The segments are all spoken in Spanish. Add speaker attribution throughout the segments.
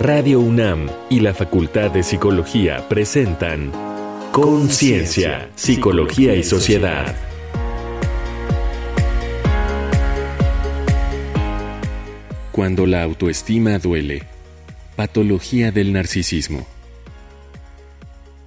Speaker 1: Radio UNAM y la Facultad de Psicología presentan Conciencia, Psicología y Sociedad. Cuando la autoestima duele. Patología del narcisismo.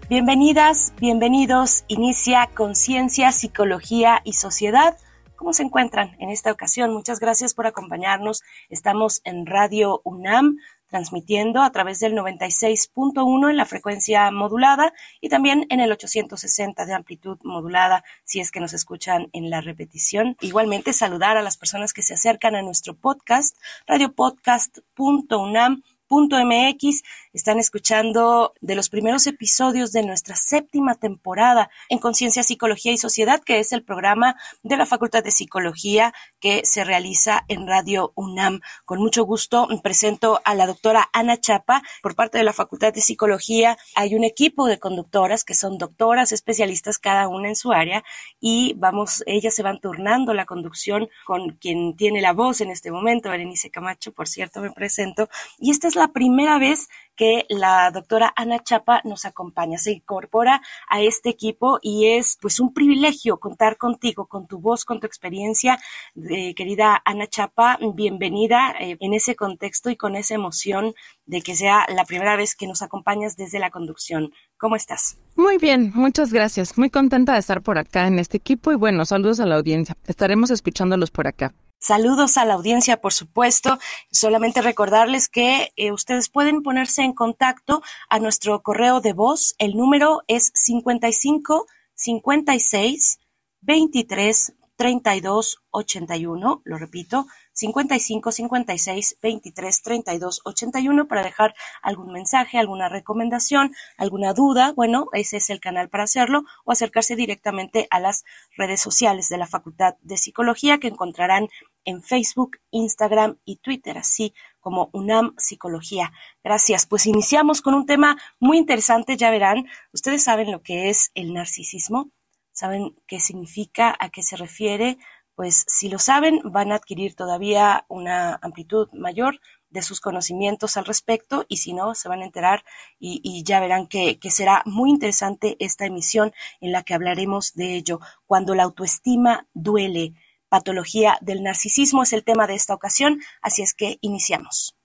Speaker 2: Bienvenidas, bienvenidos. Inicia Conciencia, Psicología y Sociedad. ¿Cómo se encuentran en esta ocasión? Muchas gracias por acompañarnos. Estamos en Radio UNAM transmitiendo a través del 96.1 en la frecuencia modulada y también en el 860 de amplitud modulada si es que nos escuchan en la repetición. Igualmente saludar a las personas que se acercan a nuestro podcast, radiopodcast.unam MX. Están escuchando de los primeros episodios de nuestra séptima temporada en Conciencia, Psicología y Sociedad, que es el programa de la Facultad de Psicología que se realiza en Radio UNAM. Con mucho gusto presento a la doctora Ana Chapa. Por parte de la Facultad de Psicología hay un equipo de conductoras que son doctoras, especialistas cada una en su área y vamos, ellas se van turnando la conducción con quien tiene la voz en este momento, Berenice Camacho, por cierto, me presento. Y esta es la primera vez que la doctora Ana Chapa nos acompaña, se incorpora a este equipo y es pues un privilegio contar contigo, con tu voz, con tu experiencia, eh, querida Ana Chapa, bienvenida eh, en ese contexto y con esa emoción de que sea la primera vez que nos acompañas desde la conducción. ¿Cómo estás?
Speaker 3: Muy bien, muchas gracias. Muy contenta de estar por acá en este equipo y bueno, saludos a la audiencia. Estaremos escuchándolos por acá.
Speaker 2: Saludos a la audiencia, por supuesto. Solamente recordarles que eh, ustedes pueden ponerse en contacto a nuestro correo de voz. El número es 55 56 23 32 81. Lo repito, 55 56 23 32 81 para dejar algún mensaje, alguna recomendación, alguna duda. Bueno, ese es el canal para hacerlo o acercarse directamente a las redes sociales de la Facultad de Psicología que encontrarán en Facebook, Instagram y Twitter, así como UNAM Psicología. Gracias. Pues iniciamos con un tema muy interesante, ya verán. Ustedes saben lo que es el narcisismo, saben qué significa, a qué se refiere. Pues si lo saben, van a adquirir todavía una amplitud mayor de sus conocimientos al respecto y si no, se van a enterar y, ya verán que, será muy interesante esta emisión en la que hablaremos de ello. Cuando la autoestima duele, Patología del narcisismo es el tema de esta ocasión, así es que iniciamos.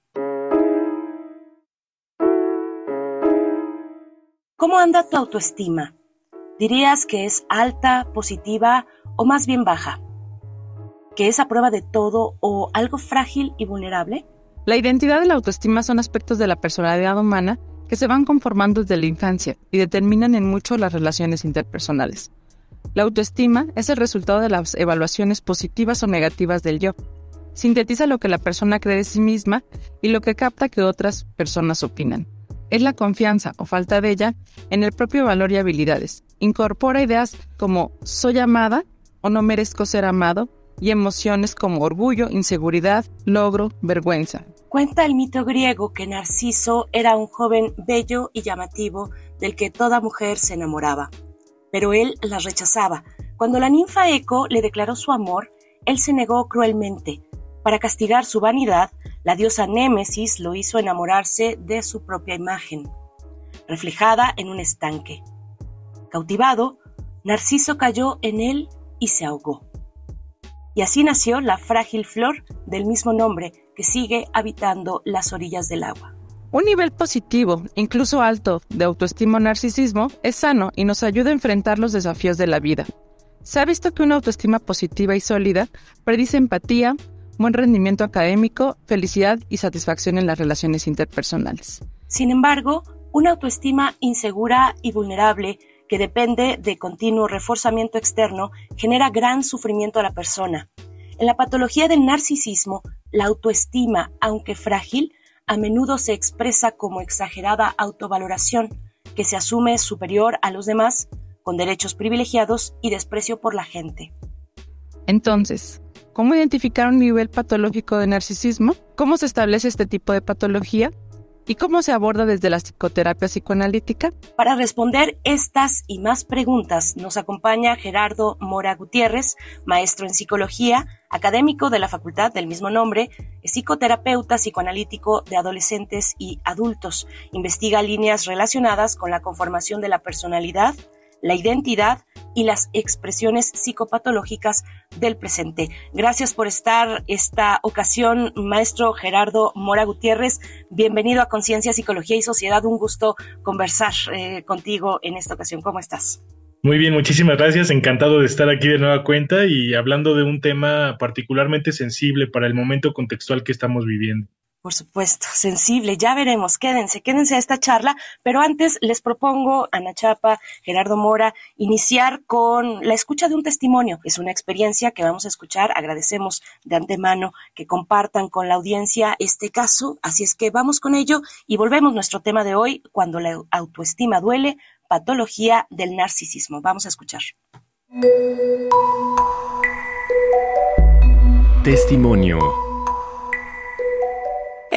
Speaker 2: ¿Cómo anda tu autoestima? ¿Dirías que es alta, positiva o más bien baja? ¿Que es a prueba de todo o algo frágil y vulnerable?
Speaker 3: La identidad y la autoestima son aspectos de la personalidad humana que se van conformando desde la infancia y determinan en mucho las relaciones interpersonales. La autoestima es el resultado de las evaluaciones positivas o negativas del yo. Sintetiza lo que la persona cree de sí misma y lo que capta que otras personas opinan. Es la confianza o falta de ella en el propio valor y habilidades. Incorpora ideas como soy amada o no merezco ser amado y emociones como orgullo, inseguridad, logro, vergüenza.
Speaker 2: Cuenta el mito griego que Narciso era un joven bello y llamativo del que toda mujer se enamoraba pero él las rechazaba. Cuando la ninfa Eco le declaró su amor, él se negó cruelmente. Para castigar su vanidad, la diosa Némesis lo hizo enamorarse de su propia imagen, reflejada en un estanque. Cautivado, Narciso cayó en él y se ahogó. Y así nació la frágil flor del mismo nombre que sigue habitando las orillas del agua.
Speaker 3: Un nivel positivo, incluso alto, de autoestima o narcisismo es sano y nos ayuda a enfrentar los desafíos de la vida. Se ha visto que una autoestima positiva y sólida predice empatía, buen rendimiento académico, felicidad y satisfacción en las relaciones interpersonales.
Speaker 2: Sin embargo, una autoestima insegura y vulnerable que depende de continuo reforzamiento externo genera gran sufrimiento a la persona. En la patología del narcisismo, la autoestima, aunque frágil, a menudo se expresa como exagerada autovaloración, que se asume superior a los demás, con derechos privilegiados y desprecio por la gente.
Speaker 3: Entonces, ¿cómo identificar un nivel patológico de narcisismo? ¿Cómo se establece este tipo de patología? ¿Y cómo se aborda desde la psicoterapia psicoanalítica?
Speaker 2: Para responder estas y más preguntas nos acompaña Gerardo Mora Gutiérrez, maestro en psicología, académico de la facultad del mismo nombre, psicoterapeuta psicoanalítico de adolescentes y adultos. Investiga líneas relacionadas con la conformación de la personalidad, la identidad y las expresiones psicopatológicas del presente. Gracias por estar esta ocasión, maestro Gerardo Mora Gutiérrez. Bienvenido a Conciencia, Psicología y Sociedad. Un gusto conversar eh, contigo en esta ocasión. ¿Cómo estás?
Speaker 4: Muy bien, muchísimas gracias. Encantado de estar aquí de nueva cuenta y hablando de un tema particularmente sensible para el momento contextual que estamos viviendo.
Speaker 2: Por supuesto, sensible. Ya veremos. Quédense, quédense a esta charla. Pero antes les propongo, Ana Chapa, Gerardo Mora, iniciar con la escucha de un testimonio. Es una experiencia que vamos a escuchar. Agradecemos de antemano que compartan con la audiencia este caso. Así es que vamos con ello y volvemos nuestro tema de hoy, cuando la autoestima duele, patología del narcisismo. Vamos a escuchar.
Speaker 1: Testimonio.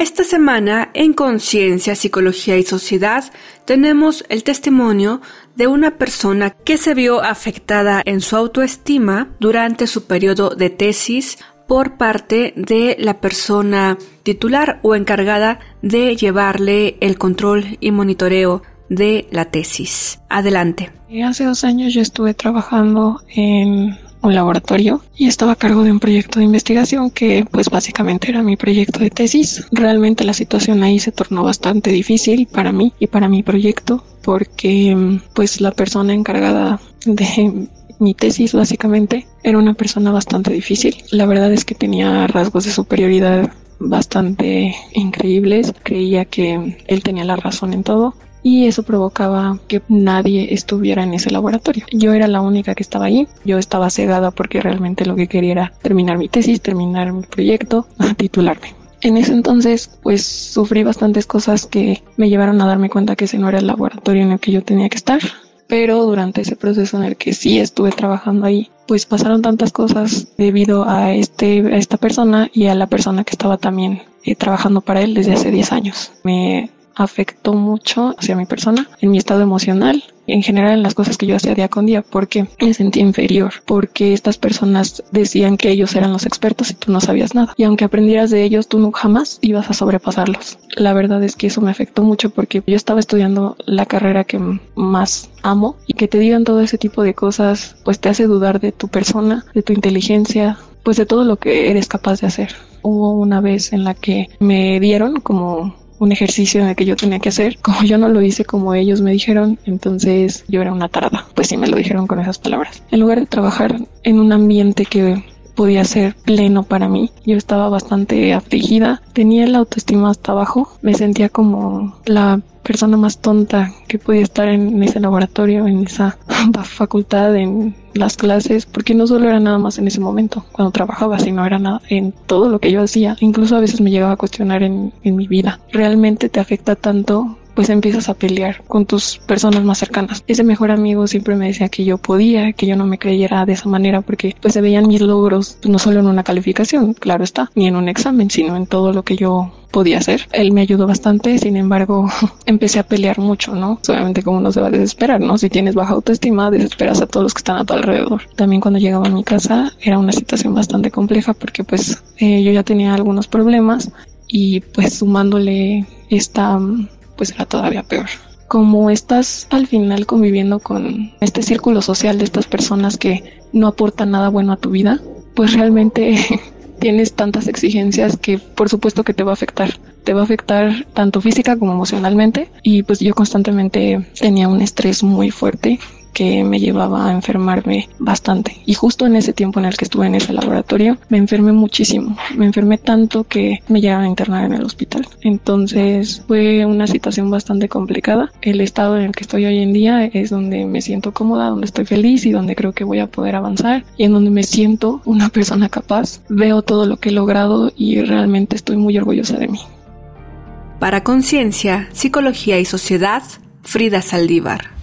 Speaker 5: Esta semana en Conciencia, Psicología y Sociedad tenemos el testimonio de una persona que se vio afectada en su autoestima durante su periodo de tesis por parte de la persona titular o encargada de llevarle el control y monitoreo de la tesis. Adelante.
Speaker 6: Hace dos años yo estuve trabajando en un laboratorio y estaba a cargo de un proyecto de investigación que pues básicamente era mi proyecto de tesis. Realmente la situación ahí se tornó bastante difícil para mí y para mi proyecto porque pues la persona encargada de mi tesis básicamente era una persona bastante difícil. La verdad es que tenía rasgos de superioridad bastante increíbles. Creía que él tenía la razón en todo y eso provocaba que nadie estuviera en ese laboratorio. Yo era la única que estaba ahí, yo estaba cegada porque realmente lo que quería era terminar mi tesis, terminar mi proyecto, titularme. En ese entonces, pues sufrí bastantes cosas que me llevaron a darme cuenta que ese no era el laboratorio en el que yo tenía que estar. Pero durante ese proceso en el que sí estuve trabajando ahí, pues pasaron tantas cosas debido a este a esta persona y a la persona que estaba también eh, trabajando para él desde hace 10 años. Me afectó mucho hacia mi persona, en mi estado emocional, en general en las cosas que yo hacía día con día, porque me sentía inferior, porque estas personas decían que ellos eran los expertos y tú no sabías nada. Y aunque aprendieras de ellos, tú no jamás ibas a sobrepasarlos. La verdad es que eso me afectó mucho porque yo estaba estudiando la carrera que más amo y que te digan todo ese tipo de cosas, pues te hace dudar de tu persona, de tu inteligencia, pues de todo lo que eres capaz de hacer. Hubo una vez en la que me dieron como un ejercicio en el que yo tenía que hacer. Como yo no lo hice como ellos me dijeron, entonces yo era una tarada. Pues sí me lo dijeron con esas palabras. En lugar de trabajar en un ambiente que podía ser pleno para mí. Yo estaba bastante afligida, tenía la autoestima hasta abajo, me sentía como la persona más tonta que podía estar en ese laboratorio, en esa facultad, en las clases, porque no solo era nada más en ese momento, cuando trabajaba, sino era nada en todo lo que yo hacía. Incluso a veces me llegaba a cuestionar en, en mi vida. ¿Realmente te afecta tanto pues empiezas a pelear con tus personas más cercanas. Ese mejor amigo siempre me decía que yo podía, que yo no me creyera de esa manera porque pues se veían mis logros pues, no solo en una calificación, claro está, ni en un examen, sino en todo lo que yo podía hacer. Él me ayudó bastante, sin embargo, empecé a pelear mucho, ¿no? Obviamente como uno se va a desesperar, ¿no? Si tienes baja autoestima, desesperas a todos los que están a tu alrededor. También cuando llegaba a mi casa era una situación bastante compleja porque pues eh, yo ya tenía algunos problemas y pues sumándole esta pues era todavía peor. Como estás al final conviviendo con este círculo social de estas personas que no aportan nada bueno a tu vida, pues realmente tienes tantas exigencias que por supuesto que te va a afectar. Te va a afectar tanto física como emocionalmente y pues yo constantemente tenía un estrés muy fuerte que me llevaba a enfermarme bastante. Y justo en ese tiempo en el que estuve en ese laboratorio, me enfermé muchísimo. Me enfermé tanto que me llegaron a internar en el hospital. Entonces fue una situación bastante complicada. El estado en el que estoy hoy en día es donde me siento cómoda, donde estoy feliz y donde creo que voy a poder avanzar y en donde me siento una persona capaz. Veo todo lo que he logrado y realmente estoy muy orgullosa de mí.
Speaker 5: Para Conciencia, Psicología y Sociedad, Frida Saldívar.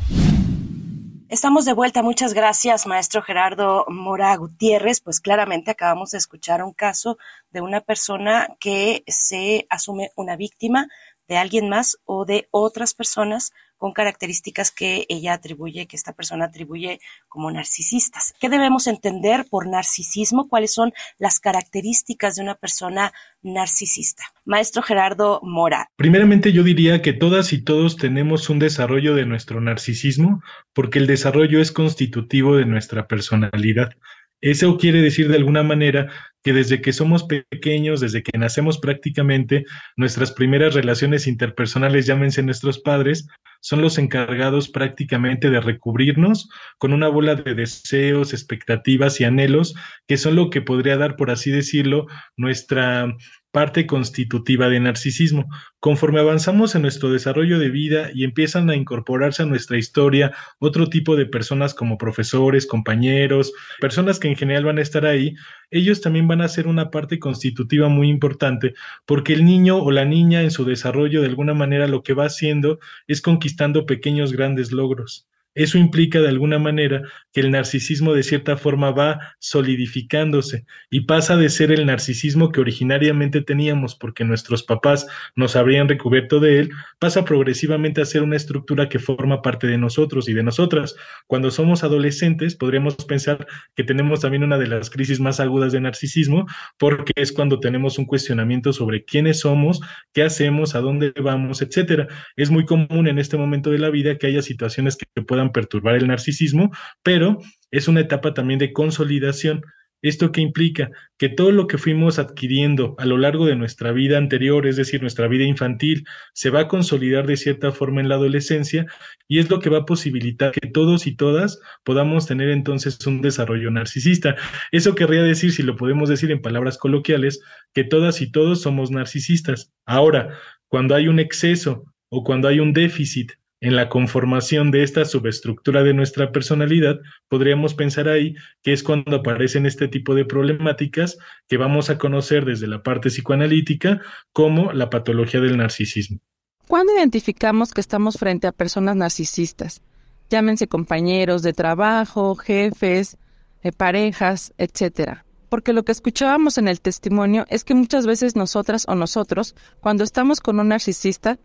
Speaker 2: Estamos de vuelta. Muchas gracias, maestro Gerardo Mora Gutiérrez. Pues claramente acabamos de escuchar un caso de una persona que se asume una víctima de alguien más o de otras personas con características que ella atribuye, que esta persona atribuye como narcisistas. ¿Qué debemos entender por narcisismo? ¿Cuáles son las características de una persona narcisista? Maestro Gerardo Mora.
Speaker 4: Primeramente yo diría que todas y todos tenemos un desarrollo de nuestro narcisismo porque el desarrollo es constitutivo de nuestra personalidad. Eso quiere decir de alguna manera que desde que somos pequeños, desde que nacemos prácticamente, nuestras primeras relaciones interpersonales, llámense nuestros padres, son los encargados prácticamente de recubrirnos con una bola de deseos, expectativas y anhelos, que son lo que podría dar, por así decirlo, nuestra parte constitutiva de narcisismo. Conforme avanzamos en nuestro desarrollo de vida y empiezan a incorporarse a nuestra historia otro tipo de personas como profesores, compañeros, personas que en general van a estar ahí, ellos también van a ser una parte constitutiva muy importante porque el niño o la niña en su desarrollo de alguna manera lo que va haciendo es conquistando pequeños grandes logros. Eso implica de alguna manera que el narcisismo de cierta forma va solidificándose y pasa de ser el narcisismo que originariamente teníamos porque nuestros papás nos habrían recubierto de él, pasa progresivamente a ser una estructura que forma parte de nosotros y de nosotras. Cuando somos adolescentes podríamos pensar que tenemos también una de las crisis más agudas de narcisismo porque es cuando tenemos un cuestionamiento sobre quiénes somos, qué hacemos, a dónde vamos, etcétera. Es muy común en este momento de la vida que haya situaciones que perturbar el narcisismo, pero es una etapa también de consolidación. ¿Esto qué implica? Que todo lo que fuimos adquiriendo a lo largo de nuestra vida anterior, es decir, nuestra vida infantil, se va a consolidar de cierta forma en la adolescencia y es lo que va a posibilitar que todos y todas podamos tener entonces un desarrollo narcisista. Eso querría decir, si lo podemos decir en palabras coloquiales, que todas y todos somos narcisistas. Ahora, cuando hay un exceso o cuando hay un déficit en la conformación de esta subestructura de nuestra personalidad, podríamos pensar ahí que es cuando aparecen este tipo de problemáticas que vamos a conocer desde la parte psicoanalítica como la patología del narcisismo.
Speaker 3: ¿Cuándo identificamos que estamos frente a personas narcisistas? Llámense compañeros de trabajo, jefes, eh, parejas, etcétera. Porque lo que escuchábamos en el testimonio es que muchas veces nosotras o nosotros, cuando estamos con un narcisista,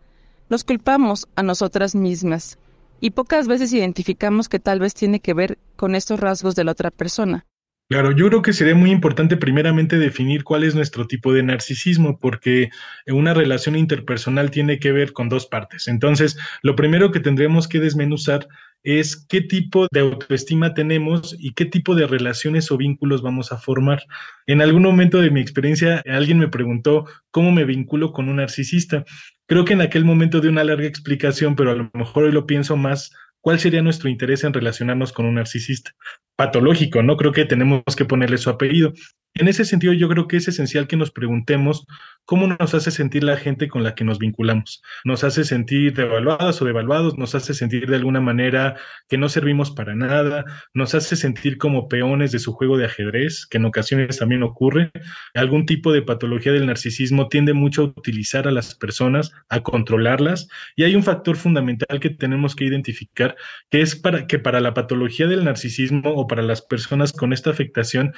Speaker 3: nos culpamos a nosotras mismas y pocas veces identificamos que tal vez tiene que ver con estos rasgos de la otra persona.
Speaker 4: Claro, yo creo que sería muy importante primeramente definir cuál es nuestro tipo de narcisismo, porque una relación interpersonal tiene que ver con dos partes. Entonces, lo primero que tendremos que desmenuzar es qué tipo de autoestima tenemos y qué tipo de relaciones o vínculos vamos a formar. En algún momento de mi experiencia, alguien me preguntó cómo me vinculo con un narcisista. Creo que en aquel momento de una larga explicación, pero a lo mejor hoy lo pienso más, ¿cuál sería nuestro interés en relacionarnos con un narcisista? Patológico, ¿no? Creo que tenemos que ponerle su apellido. En ese sentido, yo creo que es esencial que nos preguntemos cómo nos hace sentir la gente con la que nos vinculamos. Nos hace sentir devaluadas o devaluados, nos hace sentir de alguna manera que no servimos para nada, nos hace sentir como peones de su juego de ajedrez, que en ocasiones también ocurre. Algún tipo de patología del narcisismo tiende mucho a utilizar a las personas, a controlarlas, y hay un factor fundamental que tenemos que identificar, que es para que para la patología del narcisismo o para las personas con esta afectación,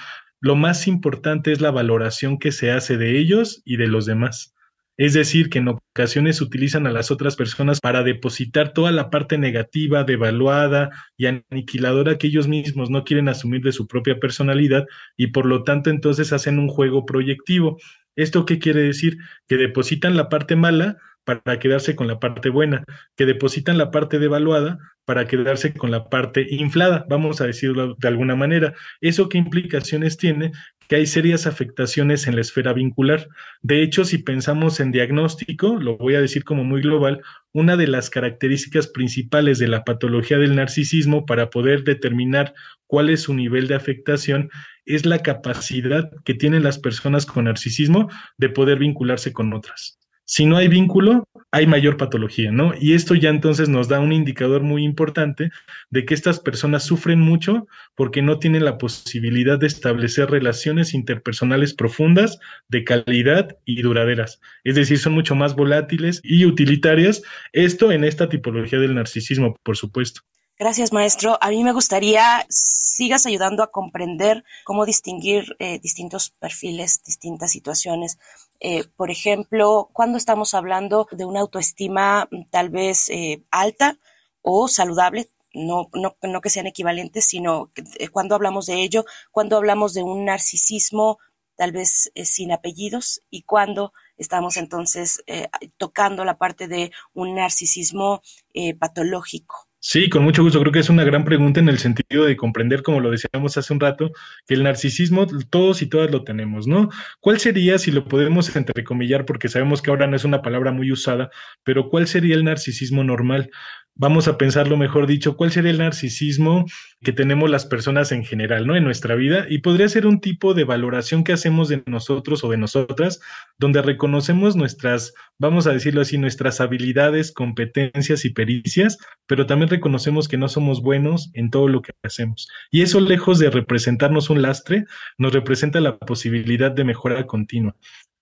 Speaker 4: lo más importante es la valoración que se hace de ellos y de los demás. Es decir, que en ocasiones utilizan a las otras personas para depositar toda la parte negativa, devaluada y aniquiladora que ellos mismos no quieren asumir de su propia personalidad y por lo tanto entonces hacen un juego proyectivo. ¿Esto qué quiere decir? Que depositan la parte mala para quedarse con la parte buena, que depositan la parte devaluada para quedarse con la parte inflada, vamos a decirlo de alguna manera. ¿Eso qué implicaciones tiene? Que hay serias afectaciones en la esfera vincular. De hecho, si pensamos en diagnóstico, lo voy a decir como muy global, una de las características principales de la patología del narcisismo para poder determinar cuál es su nivel de afectación es la capacidad que tienen las personas con narcisismo de poder vincularse con otras. Si no hay vínculo, hay mayor patología, ¿no? Y esto ya entonces nos da un indicador muy importante de que estas personas sufren mucho porque no tienen la posibilidad de establecer relaciones interpersonales profundas, de calidad y duraderas. Es decir, son mucho más volátiles y utilitarias. Esto en esta tipología del narcisismo, por supuesto.
Speaker 2: Gracias, maestro. A mí me gustaría sigas ayudando a comprender cómo distinguir eh, distintos perfiles, distintas situaciones. Eh, por ejemplo, cuando estamos hablando de una autoestima mm, tal vez eh, alta o saludable, no, no, no, que sean equivalentes, sino cuando hablamos de ello, cuando hablamos de un narcisismo tal vez sin apellidos y cuando estamos entonces tocando la parte de un narcisismo patológico.
Speaker 4: Sí, con mucho gusto. Creo que es una gran pregunta en el sentido de comprender, como lo decíamos hace un rato, que el narcisismo todos y todas lo tenemos, ¿no? ¿Cuál sería, si lo podemos entrecomillar, porque sabemos que ahora no es una palabra muy usada, pero cuál sería el narcisismo normal? Vamos a pensarlo mejor dicho, cuál sería el narcisismo que tenemos las personas en general, ¿no? En nuestra vida. Y podría ser un tipo de valoración que hacemos de nosotros o de nosotras, donde reconocemos nuestras, vamos a decirlo así, nuestras habilidades, competencias y pericias, pero también reconocemos que no somos buenos en todo lo que hacemos. Y eso, lejos de representarnos un lastre, nos representa la posibilidad de mejora continua.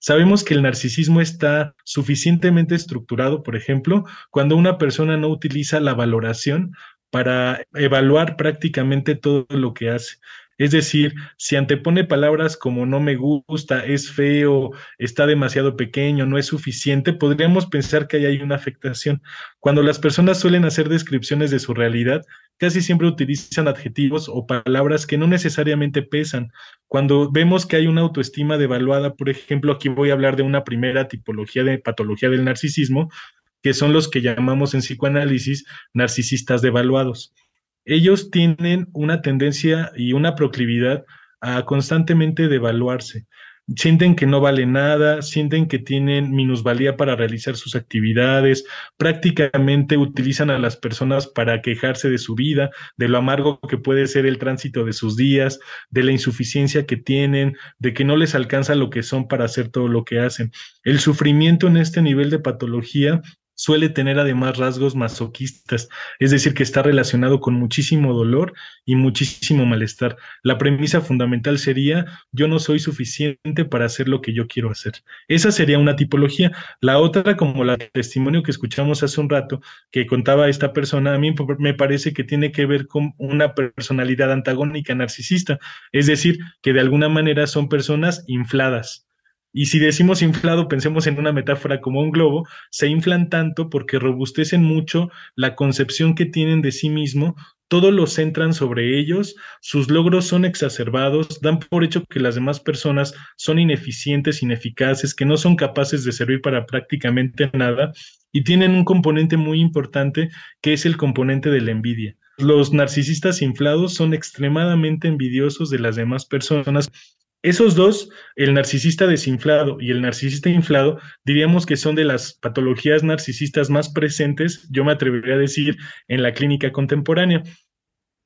Speaker 4: Sabemos que el narcisismo está suficientemente estructurado, por ejemplo, cuando una persona no utiliza la valoración para evaluar prácticamente todo lo que hace. Es decir, si antepone palabras como no me gusta, es feo, está demasiado pequeño, no es suficiente, podríamos pensar que ahí hay una afectación. Cuando las personas suelen hacer descripciones de su realidad, casi siempre utilizan adjetivos o palabras que no necesariamente pesan. Cuando vemos que hay una autoestima devaluada, por ejemplo, aquí voy a hablar de una primera tipología de patología del narcisismo, que son los que llamamos en psicoanálisis narcisistas devaluados ellos tienen una tendencia y una proclividad a constantemente devaluarse. Sienten que no vale nada, sienten que tienen minusvalía para realizar sus actividades, prácticamente utilizan a las personas para quejarse de su vida, de lo amargo que puede ser el tránsito de sus días, de la insuficiencia que tienen, de que no les alcanza lo que son para hacer todo lo que hacen. El sufrimiento en este nivel de patología suele tener además rasgos masoquistas, es decir, que está relacionado con muchísimo dolor y muchísimo malestar. La premisa fundamental sería yo no soy suficiente para hacer lo que yo quiero hacer. Esa sería una tipología. La otra, como la testimonio que escuchamos hace un rato, que contaba esta persona, a mí me parece que tiene que ver con una personalidad antagónica narcisista, es decir, que de alguna manera son personas infladas y si decimos inflado, pensemos en una metáfora como un globo, se inflan tanto porque robustecen mucho la concepción que tienen de sí mismo, todo lo centran sobre ellos, sus logros son exacerbados, dan por hecho que las demás personas son ineficientes, ineficaces, que no son capaces de servir para prácticamente nada y tienen un componente muy importante que es el componente de la envidia. Los narcisistas inflados son extremadamente envidiosos de las demás personas esos dos, el narcisista desinflado y el narcisista inflado, diríamos que son de las patologías narcisistas más presentes, yo me atrevería a decir, en la clínica contemporánea.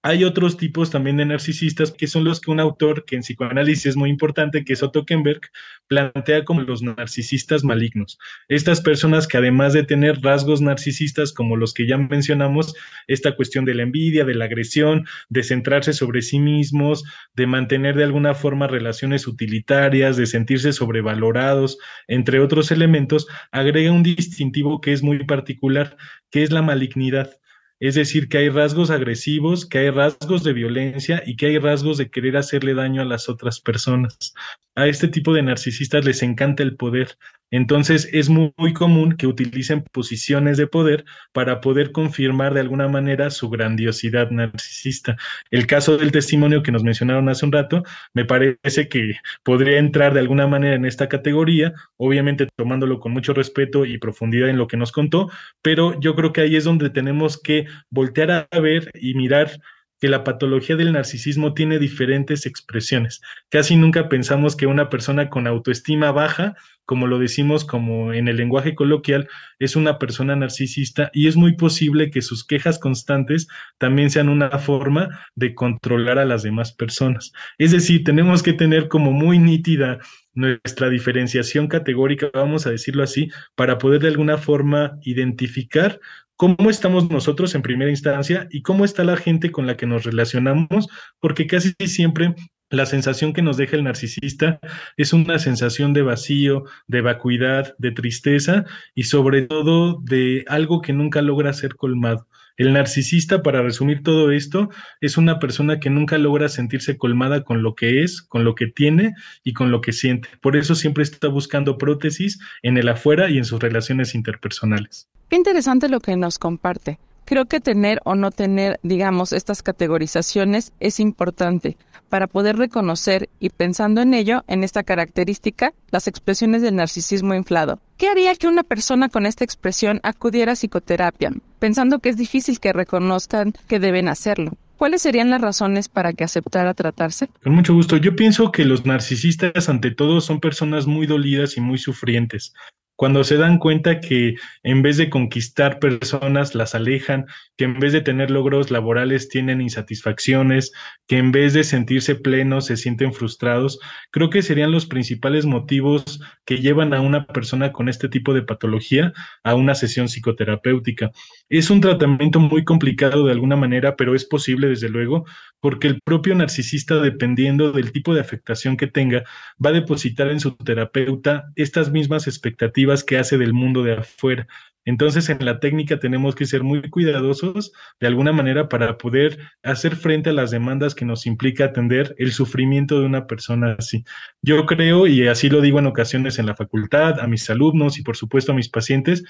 Speaker 4: Hay otros tipos también de narcisistas que son los que un autor que en psicoanálisis es muy importante, que es Otto Kemberg, plantea como los narcisistas malignos. Estas personas que además de tener rasgos narcisistas como los que ya mencionamos, esta cuestión de la envidia, de la agresión, de centrarse sobre sí mismos, de mantener de alguna forma relaciones utilitarias, de sentirse sobrevalorados, entre otros elementos, agrega un distintivo que es muy particular, que es la malignidad. Es decir, que hay rasgos agresivos, que hay rasgos de violencia y que hay rasgos de querer hacerle daño a las otras personas. A este tipo de narcisistas les encanta el poder. Entonces es muy, común que utilicen posiciones de poder para poder confirmar de alguna manera su grandiosidad narcisista. El caso del testimonio que nos mencionaron hace un rato me parece que podría entrar de alguna manera en esta categoría, obviamente tomándolo con mucho respeto y profundidad en lo que nos contó, pero yo creo que ahí es donde tenemos que voltear a ver y mirar que la patología del narcisismo tiene diferentes expresiones. Casi nunca pensamos que una persona con autoestima baja, como lo decimos como en el lenguaje coloquial, es una persona narcisista y es muy posible que sus quejas constantes también sean una forma de controlar a las demás personas. Es decir, tenemos que tener como muy nítida nuestra diferenciación categórica, vamos a decirlo así, para poder de alguna forma identificar cómo estamos nosotros en primera instancia y cómo está la gente con la que nos relacionamos, porque casi siempre la sensación que nos deja el narcisista es una sensación de vacío, de vacuidad, de tristeza y sobre todo de algo que nunca logra ser colmado. El narcisista, para resumir todo esto, es una persona que nunca logra sentirse colmada con lo que es, con lo que tiene y con lo que siente. Por eso siempre está buscando prótesis en el afuera y en sus relaciones interpersonales.
Speaker 3: Qué interesante lo que nos comparte. Creo que tener o no tener, digamos, estas categorizaciones es importante para poder reconocer y pensando en ello, en esta característica, las expresiones del narcisismo inflado. ¿Qué haría que una persona con esta expresión acudiera a psicoterapia, pensando que es difícil que reconozcan que deben hacerlo? ¿Cuáles serían las razones para que aceptara tratarse?
Speaker 4: Con mucho gusto. Yo pienso que los narcisistas, ante todo, son personas muy dolidas y muy sufrientes cuando se dan cuenta que en vez de conquistar personas las alejan, que en vez de tener logros laborales tienen insatisfacciones, que en vez de sentirse plenos se sienten frustrados, creo que serían los principales motivos que llevan a una persona con este tipo de patología a una sesión psicoterapéutica. Es un tratamiento muy complicado de alguna manera, pero es posible desde luego, porque el propio narcisista, dependiendo del tipo de afectación que tenga, va a depositar en su terapeuta estas mismas expectativas que hace del mundo de afuera. Entonces, en la técnica tenemos que ser muy cuidadosos de alguna manera para poder hacer frente a las demandas que nos implica atender el sufrimiento de una persona así. Yo creo, y así lo digo en ocasiones en la facultad, a mis alumnos y por supuesto a mis pacientes,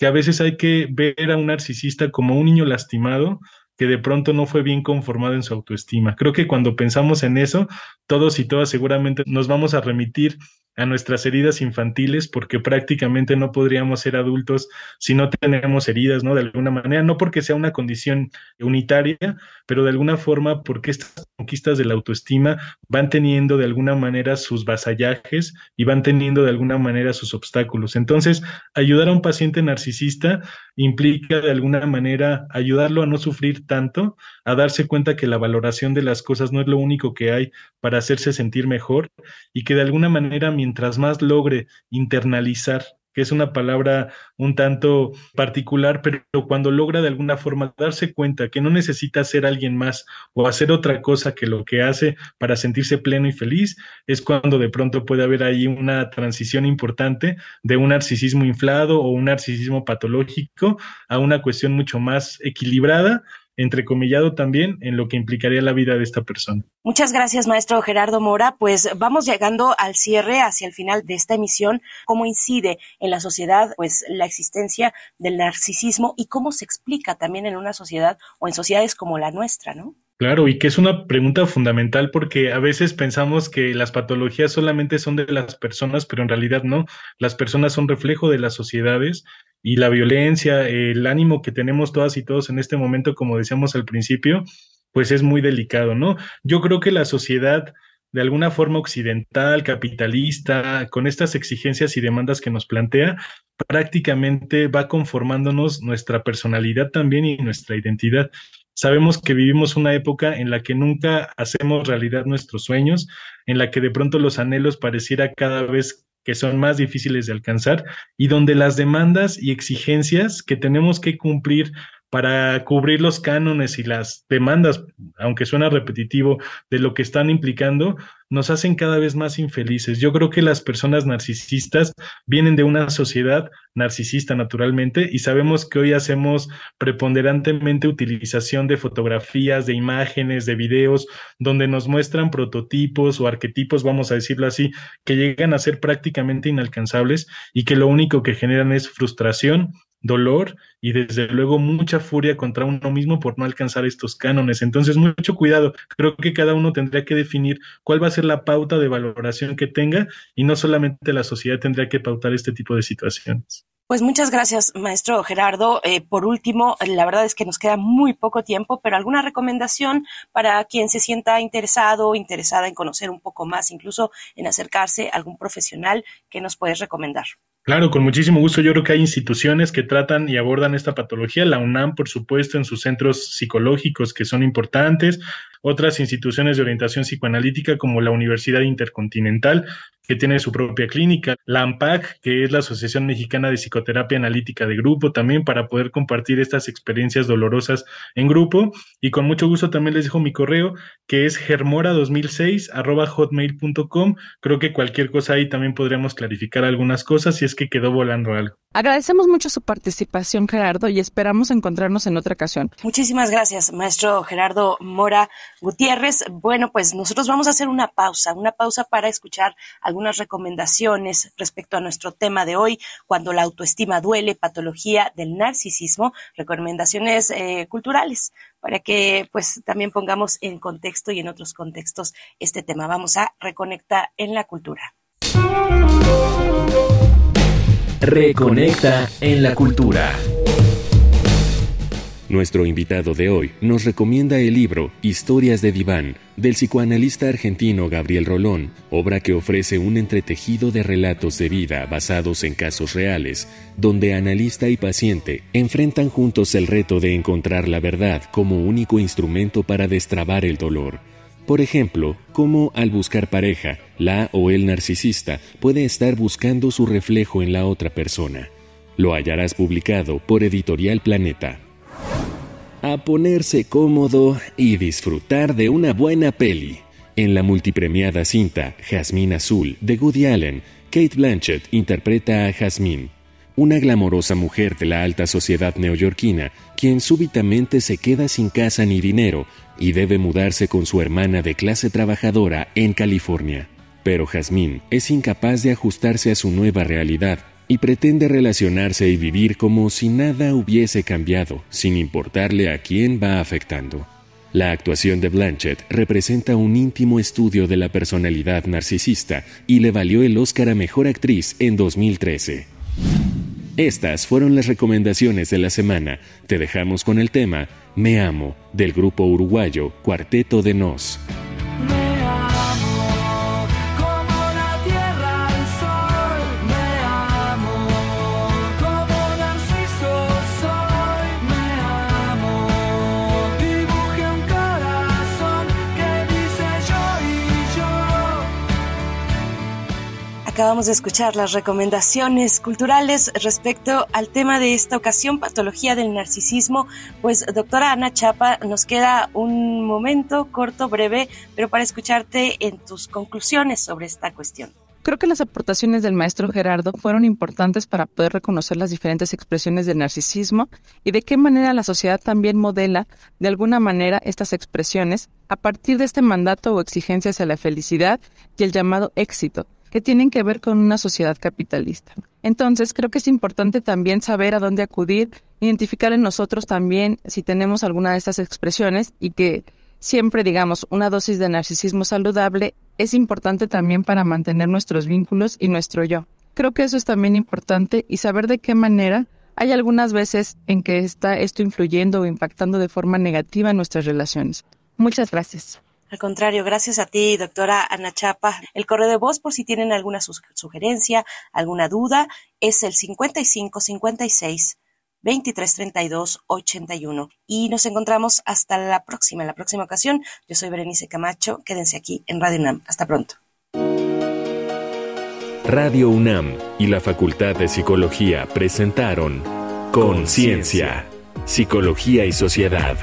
Speaker 4: que a veces hay que ver a un narcisista como un niño lastimado que de pronto no fue bien conformado en su autoestima. Creo que cuando pensamos en eso, todos y todas seguramente nos vamos a remitir a nuestras heridas infantiles porque prácticamente no podríamos ser adultos si no tenemos heridas, ¿no? De alguna manera, no porque sea una condición unitaria, pero de alguna forma porque estas conquistas de la autoestima van teniendo de alguna manera sus vasallajes y van teniendo de alguna manera sus obstáculos. Entonces, ayudar a un paciente narcisista implica de alguna manera ayudarlo a no sufrir tanto, a darse cuenta que la valoración de las cosas no es lo único que hay para hacerse sentir mejor y que de alguna manera mientras más logre internalizar que es una palabra un tanto particular, pero cuando logra de alguna forma darse cuenta que no necesita ser alguien más o hacer otra cosa que lo que hace para sentirse pleno y feliz, es cuando de pronto puede haber ahí una transición importante de un narcisismo inflado o un narcisismo patológico a una cuestión mucho más equilibrada entrecomillado también en lo que implicaría la vida de esta persona.
Speaker 2: Muchas gracias, maestro Gerardo Mora. Pues vamos llegando al cierre, hacia el final de esta emisión, cómo incide en la sociedad pues la existencia del narcisismo y cómo se explica también en una sociedad o en sociedades como la nuestra, ¿no?
Speaker 4: Claro, y que es una pregunta fundamental porque a veces pensamos que las patologías solamente son de las personas, pero en realidad no. Las personas son reflejo de las sociedades y la violencia, el ánimo que tenemos todas y todos en este momento, como decíamos al principio, pues es muy delicado, ¿no? Yo creo que la sociedad de alguna forma occidental, capitalista, con estas exigencias y demandas que nos plantea, prácticamente va conformándonos nuestra personalidad también y nuestra identidad. Sabemos que vivimos una época en la que nunca hacemos realidad nuestros sueños, en la que de pronto los anhelos pareciera cada vez que son más difíciles de alcanzar y donde las demandas y exigencias que tenemos que cumplir para cubrir los cánones y las demandas, aunque suena repetitivo, de lo que están implicando, nos hacen cada vez más infelices. Yo creo que las personas narcisistas vienen de una sociedad narcisista naturalmente y sabemos que hoy hacemos preponderantemente utilización de fotografías, de imágenes, de videos, donde nos muestran prototipos o arquetipos, vamos a decirlo así, que llegan a ser prácticamente inalcanzables y que lo único que generan es frustración, dolor y desde luego mucha furia contra uno mismo por no alcanzar estos cánones. Entonces, mucho cuidado. Creo que cada uno tendría que definir cuál va a ser la pauta de valoración que tenga y no solamente la sociedad tendría que pautar este tipo de situaciones.
Speaker 2: Pues muchas gracias, maestro Gerardo. Eh, por último, la verdad es que nos queda muy poco tiempo, pero alguna recomendación para quien se sienta interesado o interesada en conocer un poco más, incluso en acercarse a algún profesional que nos puedes recomendar.
Speaker 4: Claro, con muchísimo gusto. Yo creo que hay instituciones que tratan y abordan esta patología. La UNAM, por supuesto, en sus centros psicológicos que son importantes. Otras instituciones de orientación psicoanalítica como la Universidad Intercontinental, que tiene su propia clínica, la AMPAC, que es la Asociación Mexicana de Psicoterapia Analítica de Grupo, también para poder compartir estas experiencias dolorosas en grupo. Y con mucho gusto también les dejo mi correo, que es germora2006 hotmail.com. Creo que cualquier cosa ahí también podríamos clarificar algunas cosas es que quedó volando algo.
Speaker 3: Agradecemos mucho su participación, Gerardo, y esperamos encontrarnos en otra ocasión.
Speaker 2: Muchísimas gracias, maestro Gerardo Mora Gutiérrez. Bueno, pues nosotros vamos a hacer una pausa, una pausa para escuchar algunas recomendaciones respecto a nuestro tema de hoy, cuando la autoestima duele, patología del narcisismo, recomendaciones eh, culturales para que pues también pongamos en contexto y en otros contextos este tema. Vamos a reconectar en la cultura.
Speaker 1: Reconecta en la cultura. Nuestro invitado de hoy nos recomienda el libro Historias de Diván del psicoanalista argentino Gabriel Rolón, obra que ofrece un entretejido de relatos de vida basados en casos reales, donde analista y paciente enfrentan juntos el reto de encontrar la verdad como único instrumento para destrabar el dolor por ejemplo, cómo al buscar pareja, la o el narcisista puede estar buscando su reflejo en la otra persona. Lo hallarás publicado por Editorial Planeta. A ponerse cómodo y disfrutar de una buena peli. En la multipremiada cinta Jasmine Azul de Woody Allen, Kate Blanchett interpreta a Jasmine, una glamorosa mujer de la alta sociedad neoyorquina, quien súbitamente se queda sin casa ni dinero y debe mudarse con su hermana de clase trabajadora en California. Pero Jasmine es incapaz de ajustarse a su nueva realidad y pretende relacionarse y vivir como si nada hubiese cambiado, sin importarle a quién va afectando. La actuación de Blanchett representa un íntimo estudio de la personalidad narcisista y le valió el Oscar a Mejor Actriz en 2013. Estas fueron las recomendaciones de la semana. Te dejamos con el tema Me Amo del grupo uruguayo Cuarteto de Nos.
Speaker 2: Acabamos de escuchar las recomendaciones culturales respecto al tema de esta ocasión, patología del narcisismo. Pues, doctora Ana Chapa, nos queda un momento corto, breve, pero para escucharte en tus conclusiones sobre esta cuestión.
Speaker 3: Creo que las aportaciones del maestro Gerardo fueron importantes para poder reconocer las diferentes expresiones del narcisismo y de qué manera la sociedad también modela de alguna manera estas expresiones a partir de este mandato o exigencia hacia la felicidad y el llamado éxito, que tienen que ver con una sociedad capitalista. Entonces, creo que es importante también saber a dónde acudir, identificar en nosotros también si tenemos alguna de estas expresiones y que siempre, digamos, una dosis de narcisismo saludable es importante también para mantener nuestros vínculos y nuestro yo. Creo que eso es también importante y saber de qué manera hay algunas veces en que está esto influyendo o impactando de forma negativa en nuestras relaciones. Muchas gracias.
Speaker 2: Al contrario, gracias a ti, doctora Ana Chapa. El correo de voz, por si tienen alguna sugerencia, alguna duda, es el 55 56 23 32 81. Y nos encontramos hasta la próxima, en la próxima ocasión. Yo soy Berenice Camacho. Quédense aquí en Radio UNAM. Hasta pronto.
Speaker 1: Radio UNAM y la Facultad de Psicología presentaron Conciencia, Psicología y Sociedad.